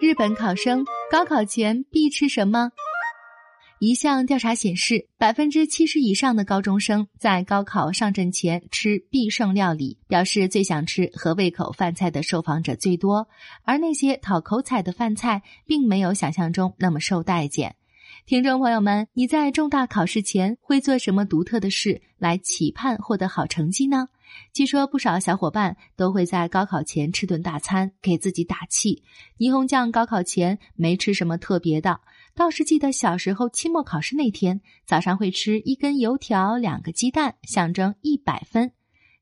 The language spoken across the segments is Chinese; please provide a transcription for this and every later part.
日本考生高考前必吃什么？一项调查显示，百分之七十以上的高中生在高考上阵前吃必胜料理，表示最想吃合胃口饭菜的受访者最多。而那些讨口彩的饭菜，并没有想象中那么受待见。听众朋友们，你在重大考试前会做什么独特的事来期盼获得好成绩呢？据说不少小伙伴都会在高考前吃顿大餐，给自己打气。霓虹酱高考前没吃什么特别的，倒是记得小时候期末考试那天早上会吃一根油条、两个鸡蛋，象征一百分。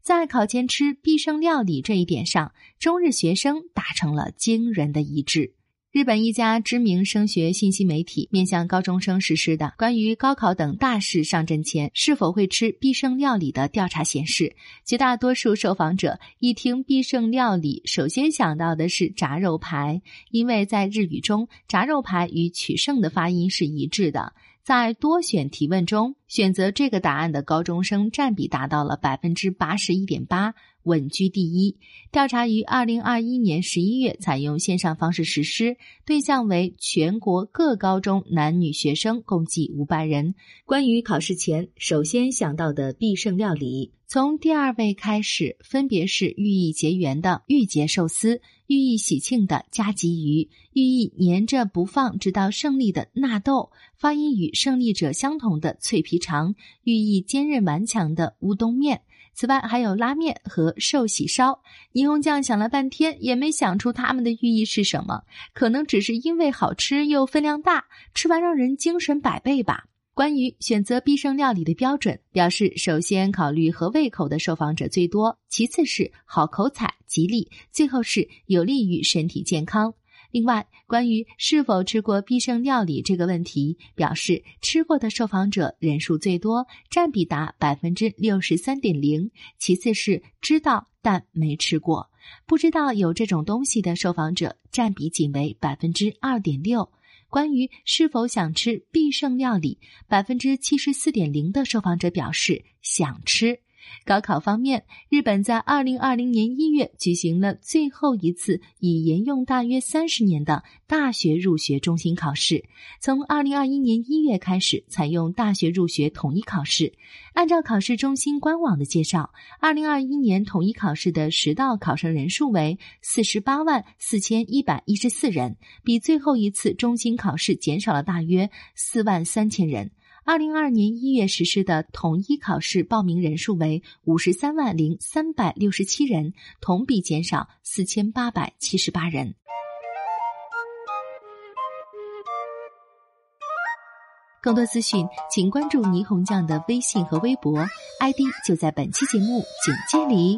在考前吃必胜料理这一点上，中日学生达成了惊人的一致。日本一家知名升学信息媒体面向高中生实施的关于高考等大事上阵前是否会吃必胜料理的调查显示，绝大多数受访者一听必胜料理，首先想到的是炸肉排，因为在日语中，炸肉排与取胜的发音是一致的。在多选提问中，选择这个答案的高中生占比达到了百分之八十一点八。稳居第一。调查于二零二一年十一月采用线上方式实施，对象为全国各高中男女学生，共计五百人。关于考试前首先想到的必胜料理，从第二位开始，分别是寓意结缘的玉节寿司，寓意喜庆的加吉鱼，寓意粘着不放直到胜利的纳豆，发音与胜利者相同的脆皮肠，寓意坚韧顽强的乌冬面。此外，还有拉面和寿喜烧。霓虹酱想了半天，也没想出它们的寓意是什么。可能只是因为好吃又分量大，吃完让人精神百倍吧。关于选择必胜料理的标准，表示首先考虑合胃口的受访者最多，其次是好口彩、吉利，最后是有利于身体健康。另外，关于是否吃过必胜料理这个问题，表示吃过的受访者人数最多，占比达百分之六十三点零。其次是知道但没吃过，不知道有这种东西的受访者占比仅为百分之二点六。关于是否想吃必胜料理，百分之七十四点零的受访者表示想吃。高考方面，日本在二零二零年一月举行了最后一次已沿用大约三十年的大学入学中心考试。从二零二一年一月开始，采用大学入学统一考试。按照考试中心官网的介绍，二零二一年统一考试的实道考生人数为四十八万四千一百一十四人，比最后一次中心考试减少了大约四万三千人。二零二二年一月实施的统一考试报名人数为五十三万零三百六十七人，同比减少四千八百七十八人。更多资讯，请关注霓虹酱的微信和微博，ID 就在本期节目简介里。